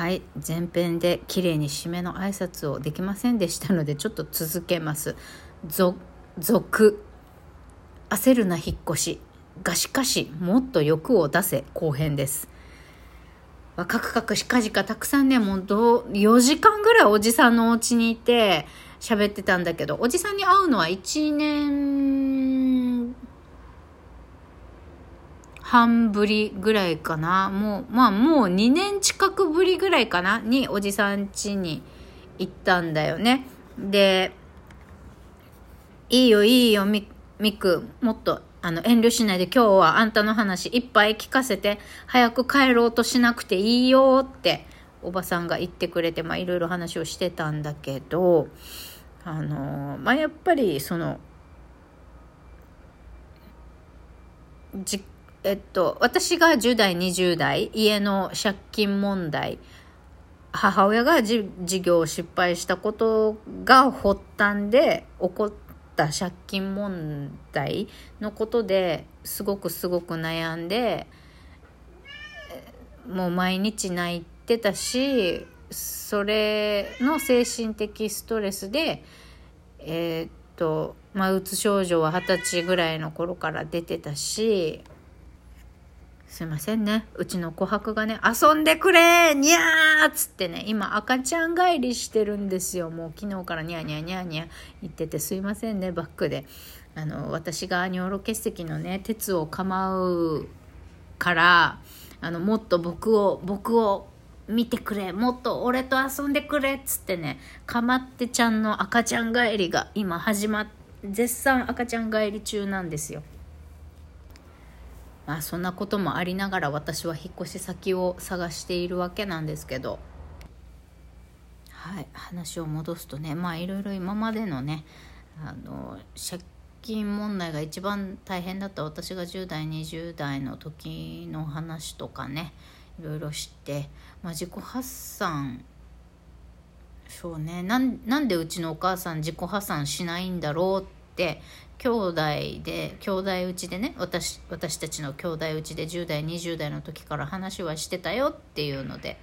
はい前編で綺麗に締めの挨拶をできませんでしたのでちょっと続けます。続焦るな引っ越し。がしかしもっと欲を出せ。後編です。カクカクしかじかたくさんねもうど4時間ぐらいおじさんのお家にいて喋ってたんだけどおじさんに会うのは1年半ぶりぐらいかな。もう、まあもう2年近くぶりぐらいかなにおじさん家に行ったんだよね。で、いいよいいよみ、みく、もっとあの遠慮しないで今日はあんたの話いっぱい聞かせて早く帰ろうとしなくていいよっておばさんが言ってくれてまあいろいろ話をしてたんだけどあのまあやっぱりその実えっと、私が10代、20代、家の借金問題、母親が事業を失敗したことが発端で起こった借金問題のことですごくすごく悩んで、もう毎日泣いてたし、それの精神的ストレスで、えー、っと、まあ、うつ症状は二十歳ぐらいの頃から出てたし、すいませんね。うちの琥珀がね、遊んでくれにゃーっつってね、今赤ちゃん帰りしてるんですよ。もう昨日からニャーニャーニャーニャー言っててすいませんね、バックで。あの、私が尿路結石のね、鉄を構うから、あの、もっと僕を、僕を見てくれもっと俺と遊んでくれっつってねかまってちゃんの赤ちゃん帰りが今始まっ絶賛赤ちゃん帰り中なんですよまあそんなこともありながら私は引っ越し先を探しているわけなんですけど。はい話を戻すとねまあいろいろ今までのねあの借金問題が一番大変だった私が10代20代の時の話とかねいろいろ知って、まあ、自己発散そうねなんでうちのお母さん自己破産しないんだろうって兄弟で兄弟うちでね私私たちの兄弟うちで10代20代の時から話はしてたよっていうので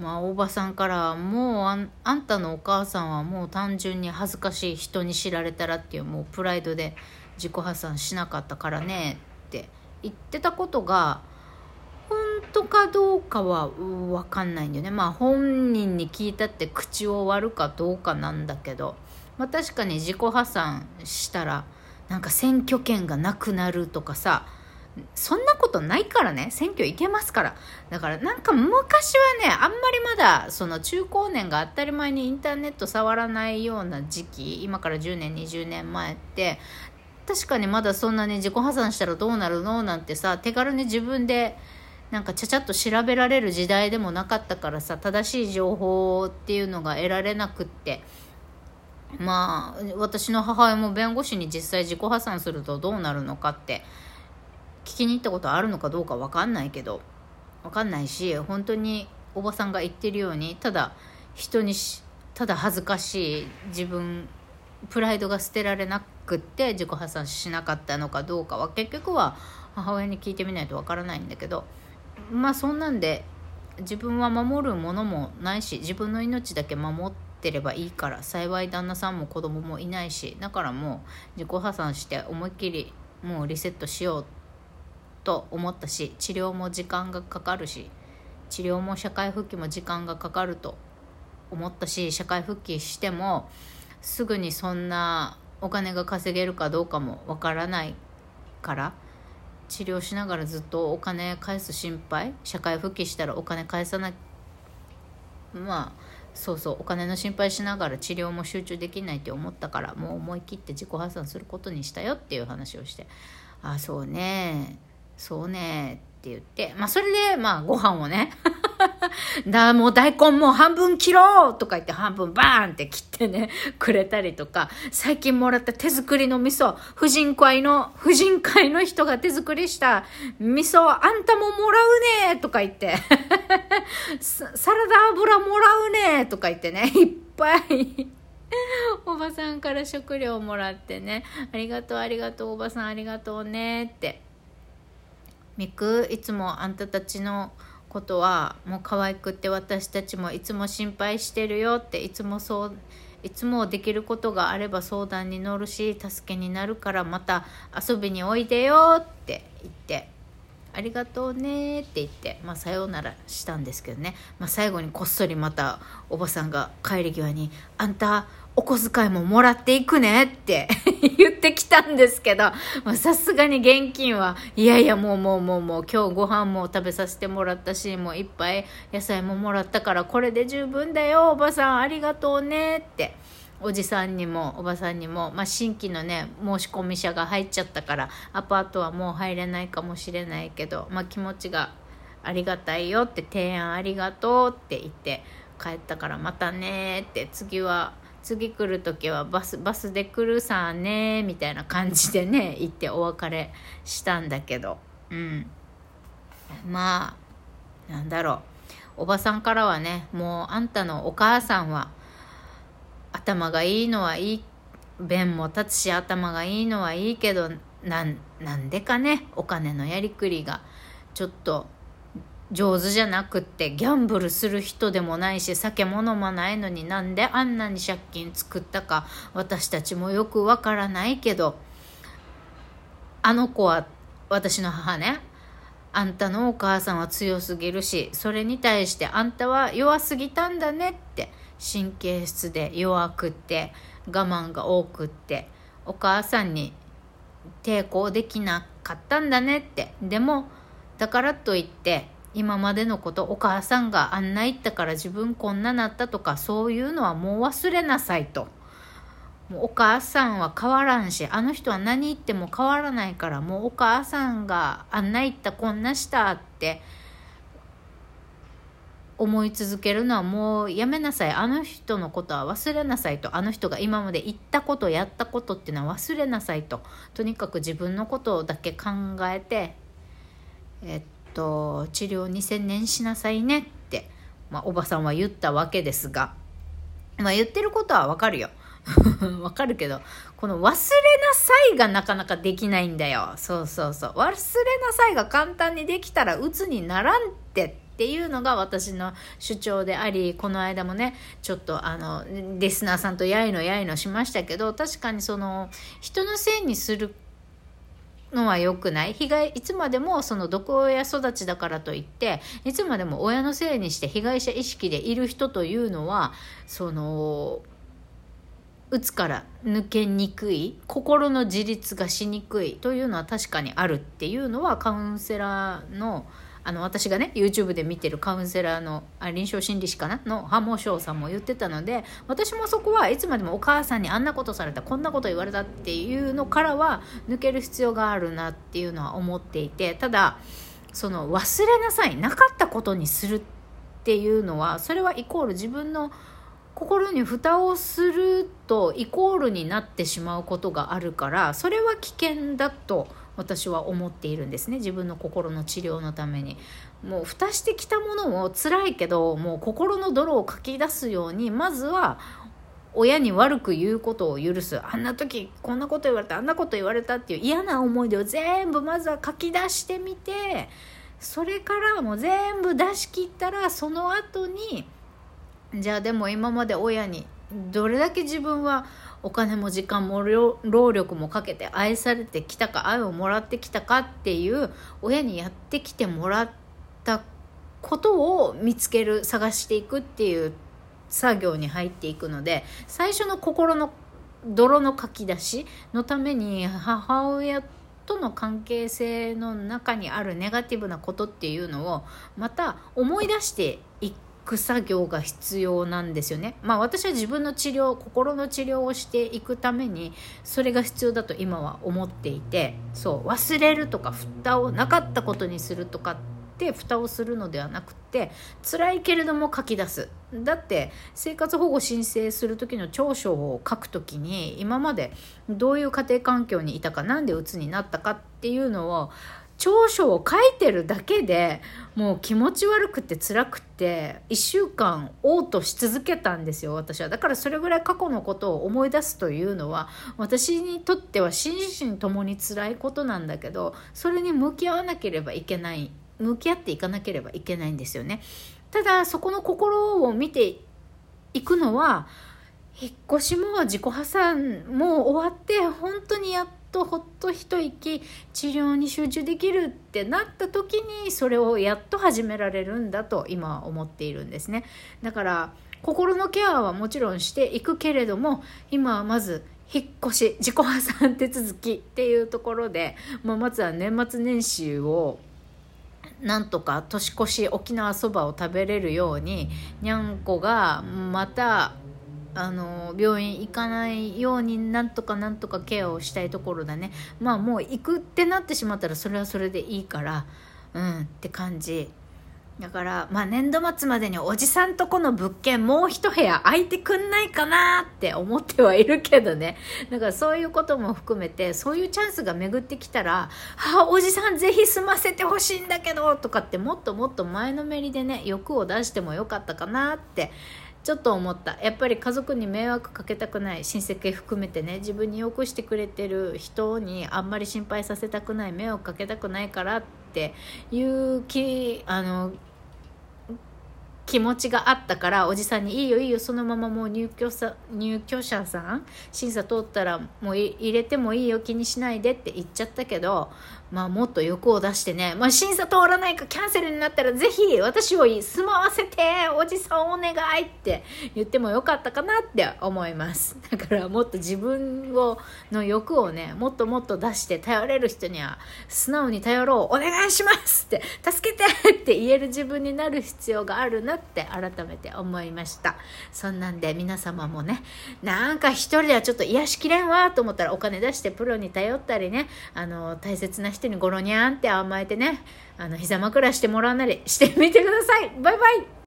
まあおばさんからもうあんあんたのお母さんはもう単純に恥ずかしい人に知られたらっていうもうプライドで自己破産しなかったからねって言ってたことが本当かどうかは分かんないんだよねまあ本人に聞いたって口を割るかどうかなんだけど。まあ、確かに自己破産したらなんか選挙権がなくなるとかさそんなことないからね。選挙行けますから。だからなんか昔はねあんまりまだその中高年が当たり前にインターネット触らないような時期今から10年20年前って確かにまだそんなに自己破産したらどうなるのなんてさ手軽に自分でなんかちゃちゃっと調べられる時代でもなかったからさ正しい情報っていうのが得られなくってまあ私の母親も弁護士に実際自己破産するとどうなるのかって聞きに行ったことあるのかどうか分かんないけど分かんないし本当におばさんが言ってるようにただ人にしただ恥ずかしい自分プライドが捨てられなくって自己破産しなかったのかどうかは結局は母親に聞いてみないと分からないんだけどまあそんなんで自分は守るものもないし自分の命だけ守ってってればいいから幸い旦那さんも子供もいないしだからもう自己破産して思いっきりもうリセットしようと思ったし治療も時間がかかるし治療も社会復帰も時間がかかると思ったし社会復帰してもすぐにそんなお金が稼げるかどうかもわからないから治療しながらずっとお金返す心配社会復帰したらお金返さないまあそうそうお金の心配しながら治療も集中できないって思ったからもう思い切って自己破産することにしたよっていう話をして「あそうねそうね」って言って、まあそれで、まあご飯をねだ、もう大根もう半分切ろうとか言って半分バーンって切ってね、くれたりとか、最近もらった手作りの味噌、婦人会の、婦人会の人が手作りした味噌、あんたももらうねとか言って。サラダ油もらうねとか言ってね、いっぱい。おばさんから食料もらってね、ありがとうありがとうおばさんありがとうねって。みくいつもあんたたちのことはもう可愛くって私たちもいつも心配してるよっていつもそういつもできることがあれば相談に乗るし助けになるからまた遊びにおいでよって言って。ありがとうねって言って、まあ、さようならしたんですけどね、まあ、最後にこっそりまたおばさんが帰り際に「あんたお小遣いももらっていくね」って 言ってきたんですけどさすがに現金はいやいやもうもうもうもう今日ご飯も食べさせてもらったしもういっぱい野菜ももらったからこれで十分だよおばさんありがとうねっておじさんにもおばさんにも、まあ、新規のね申し込み者が入っちゃったからアパートはもう入れないかもしれないけど、まあ、気持ちがありがたいよって提案ありがとうって言って帰ったからまたねって次は次来る時はバスバスで来るさねみたいな感じでね 行ってお別れしたんだけど。うん。まあなんだろう。おばさんからはねもうあんたのお母さんは頭がいいのはいい弁も立つし頭がいいのはいいけどなんなんでかねお金のやりくりが。ちょっと上手じゃなくってギャンブルする人でもないし酒も飲まないのになんであんなに借金作ったか私たちもよくわからないけどあの子は私の母ねあんたのお母さんは強すぎるしそれに対してあんたは弱すぎたんだねって神経質で弱くって我慢が多くってお母さんに抵抗できなかったんだねって。でもだからといって今までのことお母さんがあんな言ったから自分こんななったとかそういうのはもう忘れなさいと。もうお母さんは変わらんしあの人は何言っても変わらないからもうお母さんがあんな言ったこんなしたって思い続けるのはもうやめなさい。あの人のことは忘れなさいと。あの人が今まで言ったことやったことっていうのは忘れなさいと。とにかく自分のことだけ考えてえっと治療に専念しなさいねって、まあ、おばさんは言ったわけですが、まあ、言ってることはわかるよ。わかるけどこの忘れなさいがなかなかできないんだよ。そうそうそう。忘れなさいが簡単にできたら鬱にならんっていうのが私の主張でありこの間もねちょっとあのリスナーさんとやいのやいのしましたけど確かにその人のせいにするのは良くない？被害いつまでもその毒親育ちだからといっていつまでも親のせいにして被害者意識でいる人というのはそのうつから抜けにくい心の自立がしにくいというのは確かにあるっていうのはカウンセラーのあの私がね YouTube で見てるカウンセラーのあ臨床心理士かな？のハモ翔さんも言ってたので私もそこはいつまでもお母さんにあんなことされたこんなこと言われたっていうのからは抜ける必要があるなっていうのは思っていてただその忘れなさいなかったことにするっていうのはそれはイコール自分の心に蓋をするとイコールになってしまうことがあるからそれは危険だと私は思っているんですね。自分の心の治療のために。もう蓋してきたものを辛いけどもう心の泥をかき出すようにまずは親に悪く言うことを許す。あんな時こんなこと言われたあんなこと言われたっていう嫌な思い出を全部まずは書き出してみてそれからもう全部出し切ったらその後にじゃあでも今まで親にどれだけ自分はお金も時間も労力もかけて愛されてきたか愛をもらってきたかっていう親にやってきてもらったことを見つける探していくっていう作業に入っていくので最初の心の泥の書き出しのために母親との関係性の中にあるネガティブなことっていうのをまた思い出していくく作業が必要なんですよね。まあ私は自分の治療、心の治療をしていくためにそれが必要だと今は思っていて、そう忘れるとか蓋をなかったことにするとかって蓋をするのではなくて辛いけれども書き出すだって生活保護申請する時の長所を書く時に今までどういう家庭環境にいたか何で鬱になったかっていうのを長所を書いてるだけでもう気持ち悪くて辛くて1週間嘔吐し続けたんですよ私はだからそれぐらい過去のことを思い出すというのは私にとっては心身ともに辛いことなんだけどそれに向き合わなければいけない向き合っていかなければいけないんですよね。ただそこの心を見ていくのは引っ越しも自己破産も終わって本当にやっとほっと一息治療に集中できるってなった時にそれをやっと始められるんだと今は思っているんですね。だから心のケアはもちろんしていくけれども今はまず引っ越し自己破産手続きっていうところで、まあ、まずは年末年始をなんとか年越し沖縄そばを食べれるようににゃんこがまたあの病院行かないようになんとかなんとかケアをしたいところだね。まあもう行くってなってしまったらそれはそれでいいから。うんって感じ。だから、まあ年度末までにおじさんとこの物件もう一部屋空いてくんないかなって思ってはいるけどね。だからそういうことも含めて、そういうチャンスが巡ってきたら、あ、おじさんぜひ住ませてほしいんだけど、とかってもっともっと前のめりでね、欲を出してもよかったかなってちょっと思った。やっぱり家族に迷惑かけたくない。親戚含めてね。自分によくしてくれてる人にあんまり心配させたくない。迷惑かけたくないからっていう気あの気持ちがあったからおじさんに「いいよいいよそのままもう入居さ入居者さん審査通ったらもう入れてもいいよ気にしないで」って言っちゃったけどまあもっと欲を出してね、まあ、審査通らないかキャンセルになったらぜひ私を住まわせておじさんお願いって言ってもよかったかなって思います。だからもっと自分をの欲をねもっともっと出して頼れる人には素直に頼ろう。お願いしますって助けてって言える自分になる必要があるなって改めて思いましたそんなんで皆様もねなんか一人ではちょっと癒しきれんわと思ったらお金出してプロに頼ったりねあの大切な人にゴロニャンって甘えてね、あの、膝枕してもらうなりしてみてください。バイバイ